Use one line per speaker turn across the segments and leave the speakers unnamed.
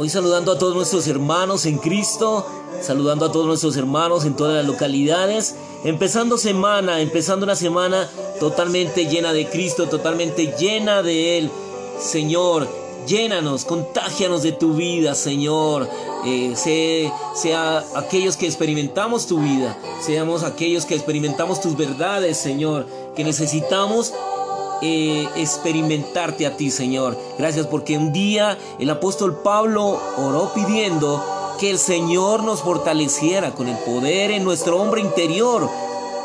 Hoy saludando a todos nuestros hermanos en Cristo, saludando a todos nuestros hermanos en todas las localidades, empezando semana, empezando una semana totalmente llena de Cristo, totalmente llena de Él. Señor, llénanos, contágianos de tu vida, Señor. Eh, sea aquellos que experimentamos tu vida, seamos aquellos que experimentamos tus verdades, Señor, que necesitamos eh, experimentarte a ti, Señor. Gracias porque un día el apóstol Pablo oró pidiendo que el Señor nos fortaleciera con el poder en nuestro hombre interior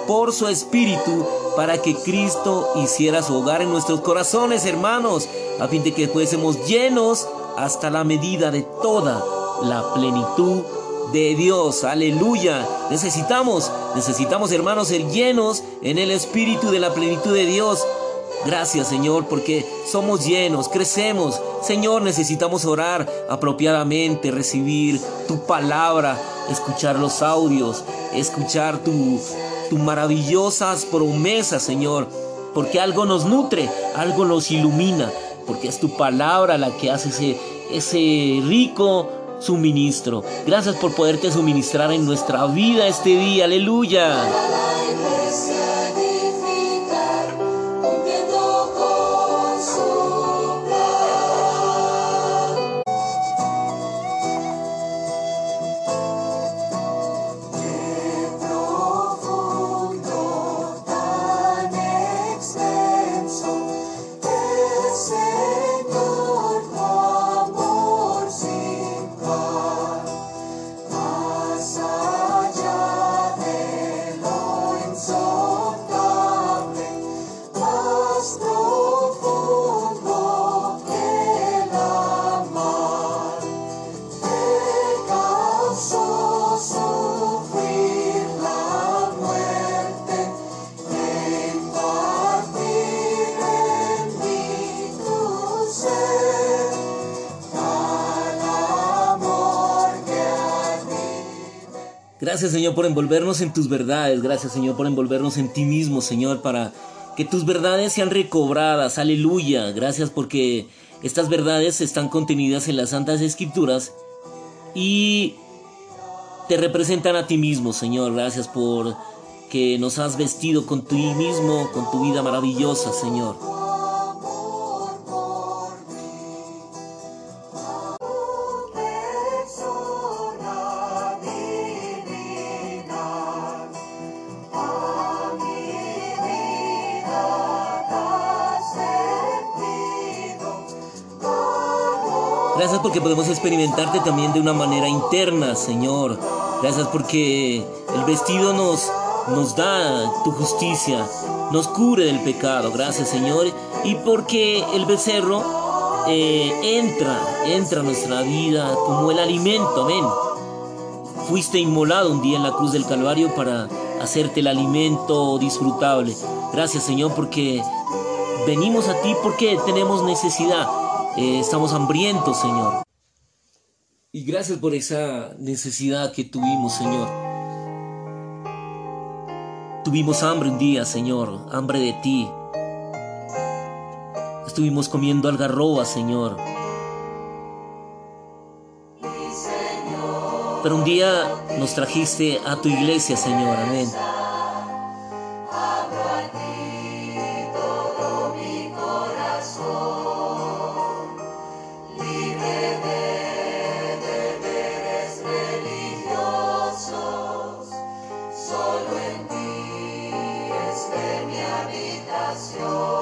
por su espíritu para que Cristo hiciera su hogar en nuestros corazones, hermanos, a fin de que fuésemos llenos hasta la medida de toda la plenitud de Dios. Aleluya. Necesitamos, necesitamos, hermanos, ser llenos en el espíritu de la plenitud de Dios Gracias Señor porque somos llenos, crecemos. Señor, necesitamos orar apropiadamente, recibir tu palabra, escuchar los audios, escuchar tu, tu maravillosas promesas, Señor. Porque algo nos nutre, algo nos ilumina, porque es tu palabra la que hace ese, ese rico suministro. Gracias por poderte suministrar en nuestra vida este día. Aleluya. Gracias Señor por envolvernos en tus verdades. Gracias Señor por envolvernos en ti mismo, Señor, para que tus verdades sean recobradas. Aleluya. Gracias porque estas verdades están contenidas en las Santas Escrituras y te representan a ti mismo, Señor. Gracias por que nos has vestido con ti mismo, con tu vida maravillosa, Señor. Gracias porque podemos experimentarte también de una manera interna, Señor. Gracias porque el vestido nos, nos da tu justicia, nos cubre del pecado. Gracias, Señor. Y porque el becerro eh, entra, entra a nuestra vida como el alimento. Amén. Fuiste inmolado un día en la cruz del Calvario para hacerte el alimento disfrutable. Gracias, Señor, porque venimos a ti porque tenemos necesidad eh, estamos hambrientos, Señor. Y gracias por esa necesidad que tuvimos, Señor. Tuvimos hambre un día, Señor, hambre de ti. Estuvimos comiendo algarroba, Señor. Pero un día nos trajiste a tu iglesia, Señor. Amén. Senhor.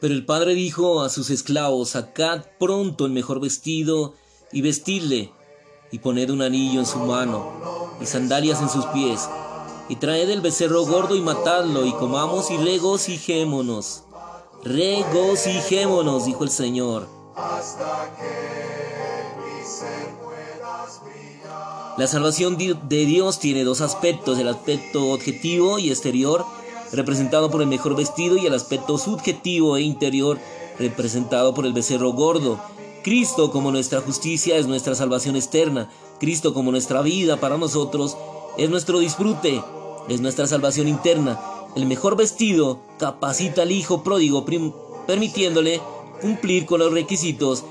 Pero el padre dijo a sus esclavos, sacad pronto el mejor vestido y vestidle, y poned un anillo en su mano y sandalias en sus pies, y traed el becerro gordo y matadlo, y comamos y regocijémonos. Regocijémonos, dijo el Señor. hasta que. La salvación de Dios tiene dos aspectos, el aspecto objetivo y exterior, representado por el mejor vestido, y el aspecto subjetivo e interior, representado por el becerro gordo. Cristo como nuestra justicia es nuestra salvación externa. Cristo como nuestra vida para nosotros es nuestro disfrute, es nuestra salvación interna. El mejor vestido capacita al hijo pródigo permitiéndole cumplir con los requisitos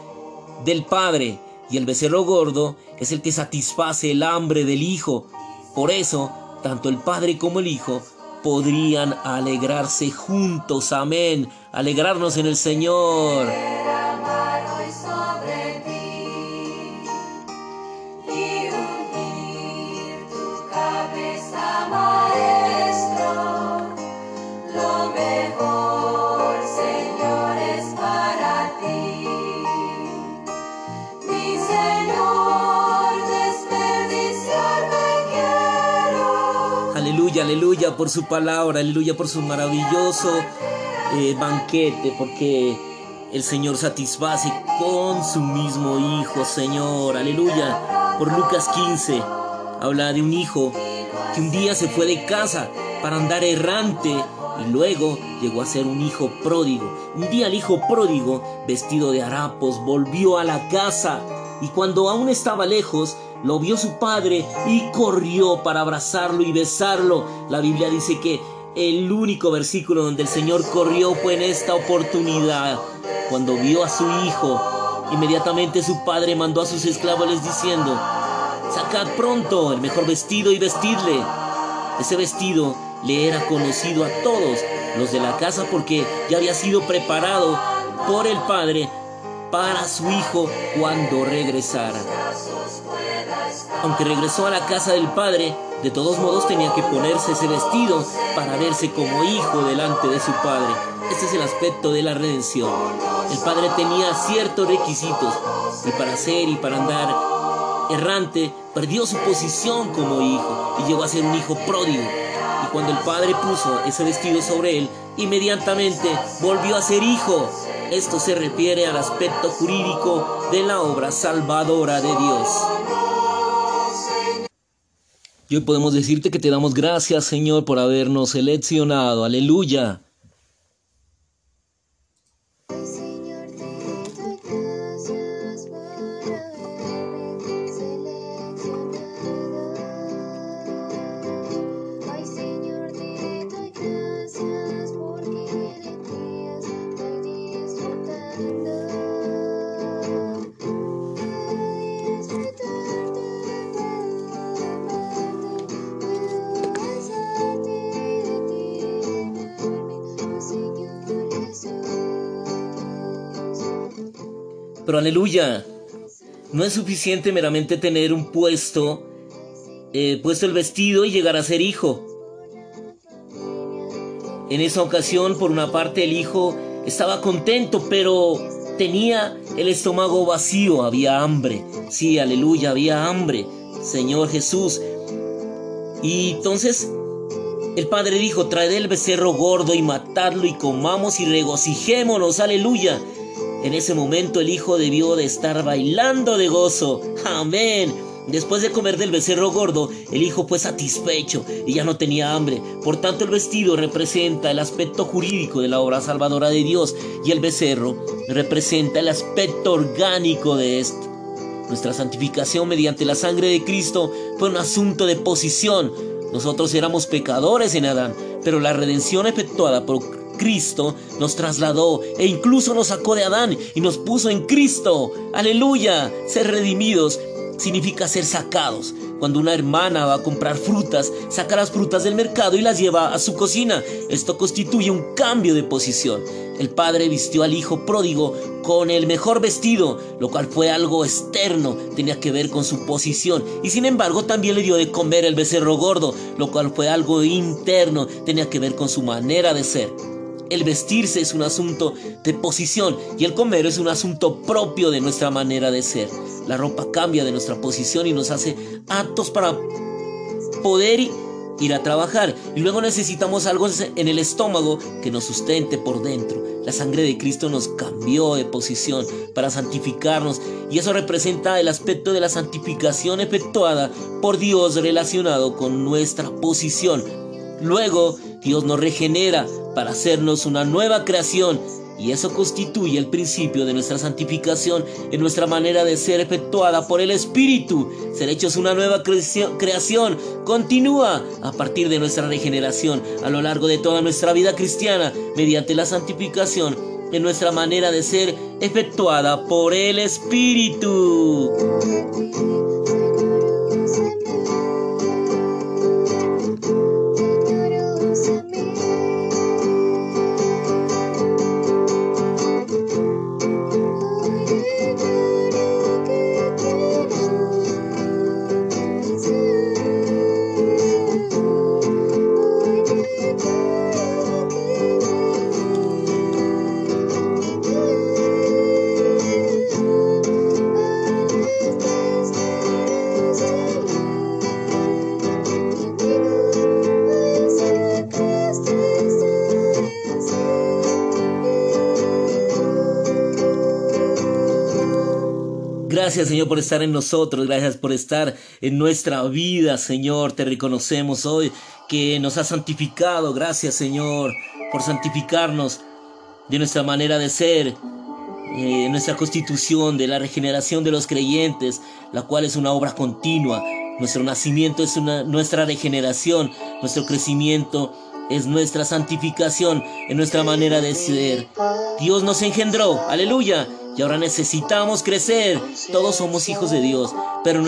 del padre y el becerro gordo es el que satisface el hambre del hijo. Por eso, tanto el padre como el hijo podrían alegrarse juntos. Amén. Alegrarnos en el Señor. Aleluya, por su palabra, aleluya por su maravilloso eh, banquete, porque el Señor satisface con su mismo Hijo, Señor, aleluya. Por Lucas 15 habla de un hijo que un día se fue de casa para andar errante y luego llegó a ser un hijo pródigo. Un día el hijo pródigo, vestido de harapos, volvió a la casa y cuando aún estaba lejos, lo vio su padre y corrió para abrazarlo y besarlo. La Biblia dice que el único versículo donde el Señor corrió fue en esta oportunidad, cuando vio a su hijo. Inmediatamente su padre mandó a sus esclavos diciendo, sacad pronto el mejor vestido y vestidle. Ese vestido le era conocido a todos los de la casa porque ya había sido preparado por el padre para su hijo cuando regresara. Aunque regresó a la casa del padre, de todos modos tenía que ponerse ese vestido para verse como hijo delante de su padre. Este es el aspecto de la redención. El padre tenía ciertos requisitos y para ser y para andar errante perdió su posición como hijo y llegó a ser un hijo pródigo. Y cuando el padre puso ese vestido sobre él, inmediatamente volvió a ser hijo. Esto se refiere al aspecto jurídico de la obra salvadora de Dios. Y hoy podemos decirte que te damos gracias, Señor, por habernos seleccionado. Aleluya. Pero aleluya, no es suficiente meramente tener un puesto, eh, puesto el vestido y llegar a ser hijo. En esa ocasión, por una parte, el hijo estaba contento, pero tenía el estómago vacío, había hambre. Sí, aleluya, había hambre. Señor Jesús. Y entonces el padre dijo, traed el becerro gordo y matadlo y comamos y regocijémonos, aleluya. En ese momento el hijo debió de estar bailando de gozo. Amén. Después de comer del becerro gordo, el hijo fue satisfecho y ya no tenía hambre. Por tanto, el vestido representa el aspecto jurídico de la obra salvadora de Dios y el becerro representa el aspecto orgánico de este. Nuestra santificación mediante la sangre de Cristo fue un asunto de posición. Nosotros éramos pecadores en Adán, pero la redención efectuada por Cristo nos trasladó e incluso nos sacó de Adán y nos puso en Cristo. Aleluya. Ser redimidos significa ser sacados. Cuando una hermana va a comprar frutas, saca las frutas del mercado y las lleva a su cocina. Esto constituye un cambio de posición. El padre vistió al hijo pródigo con el mejor vestido, lo cual fue algo externo, tenía que ver con su posición. Y sin embargo también le dio de comer el becerro gordo, lo cual fue algo interno, tenía que ver con su manera de ser. El vestirse es un asunto de posición y el comer es un asunto propio de nuestra manera de ser. La ropa cambia de nuestra posición y nos hace aptos para poder ir a trabajar. Y luego necesitamos algo en el estómago que nos sustente por dentro. La sangre de Cristo nos cambió de posición para santificarnos y eso representa el aspecto de la santificación efectuada por Dios relacionado con nuestra posición. Luego Dios nos regenera para hacernos una nueva creación y eso constituye el principio de nuestra santificación en nuestra manera de ser efectuada por el Espíritu. Ser hechos una nueva creación continúa a partir de nuestra regeneración a lo largo de toda nuestra vida cristiana mediante la santificación en nuestra manera de ser efectuada por el Espíritu. Gracias Señor por estar en nosotros, gracias por estar en nuestra vida Señor. Te reconocemos hoy que nos has santificado. Gracias Señor por santificarnos de nuestra manera de ser, eh, nuestra constitución, de la regeneración de los creyentes, la cual es una obra continua. Nuestro nacimiento es una, nuestra regeneración, nuestro crecimiento es nuestra santificación, en nuestra manera de ser. Dios nos engendró, aleluya, y ahora necesitamos crecer. Todos somos hijos de Dios, pero,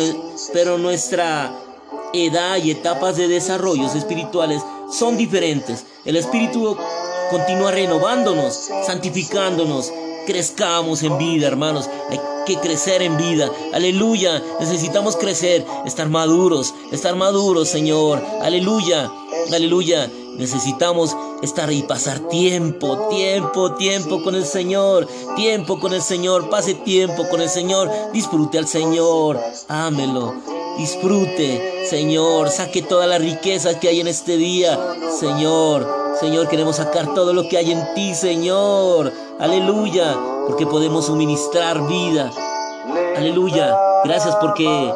pero nuestra edad y etapas de desarrollos espirituales son diferentes. El Espíritu continúa renovándonos, santificándonos. Crezcamos en vida, hermanos. Hay que crecer en vida. Aleluya. Necesitamos crecer, estar maduros, estar maduros, Señor. Aleluya. Aleluya. Necesitamos estar y pasar tiempo, tiempo, tiempo con el Señor, tiempo con el Señor, pase tiempo con el Señor, disfrute al Señor, ámelo, disfrute, Señor, saque toda la riqueza que hay en este día, Señor, Señor, queremos sacar todo lo que hay en ti, Señor, aleluya, porque podemos suministrar vida, aleluya, gracias porque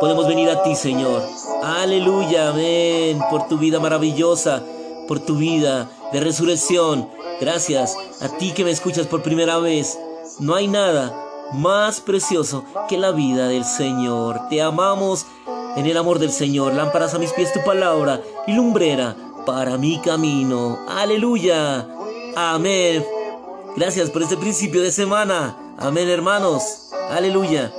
podemos venir a ti, Señor. Aleluya, amén, por tu vida maravillosa, por tu vida de resurrección. Gracias a ti que me escuchas por primera vez. No hay nada más precioso que la vida del Señor. Te amamos en el amor del Señor. Lámparas a mis pies tu palabra y lumbrera para mi camino. Aleluya. Amén. Gracias por este principio de semana. Amén, hermanos. Aleluya.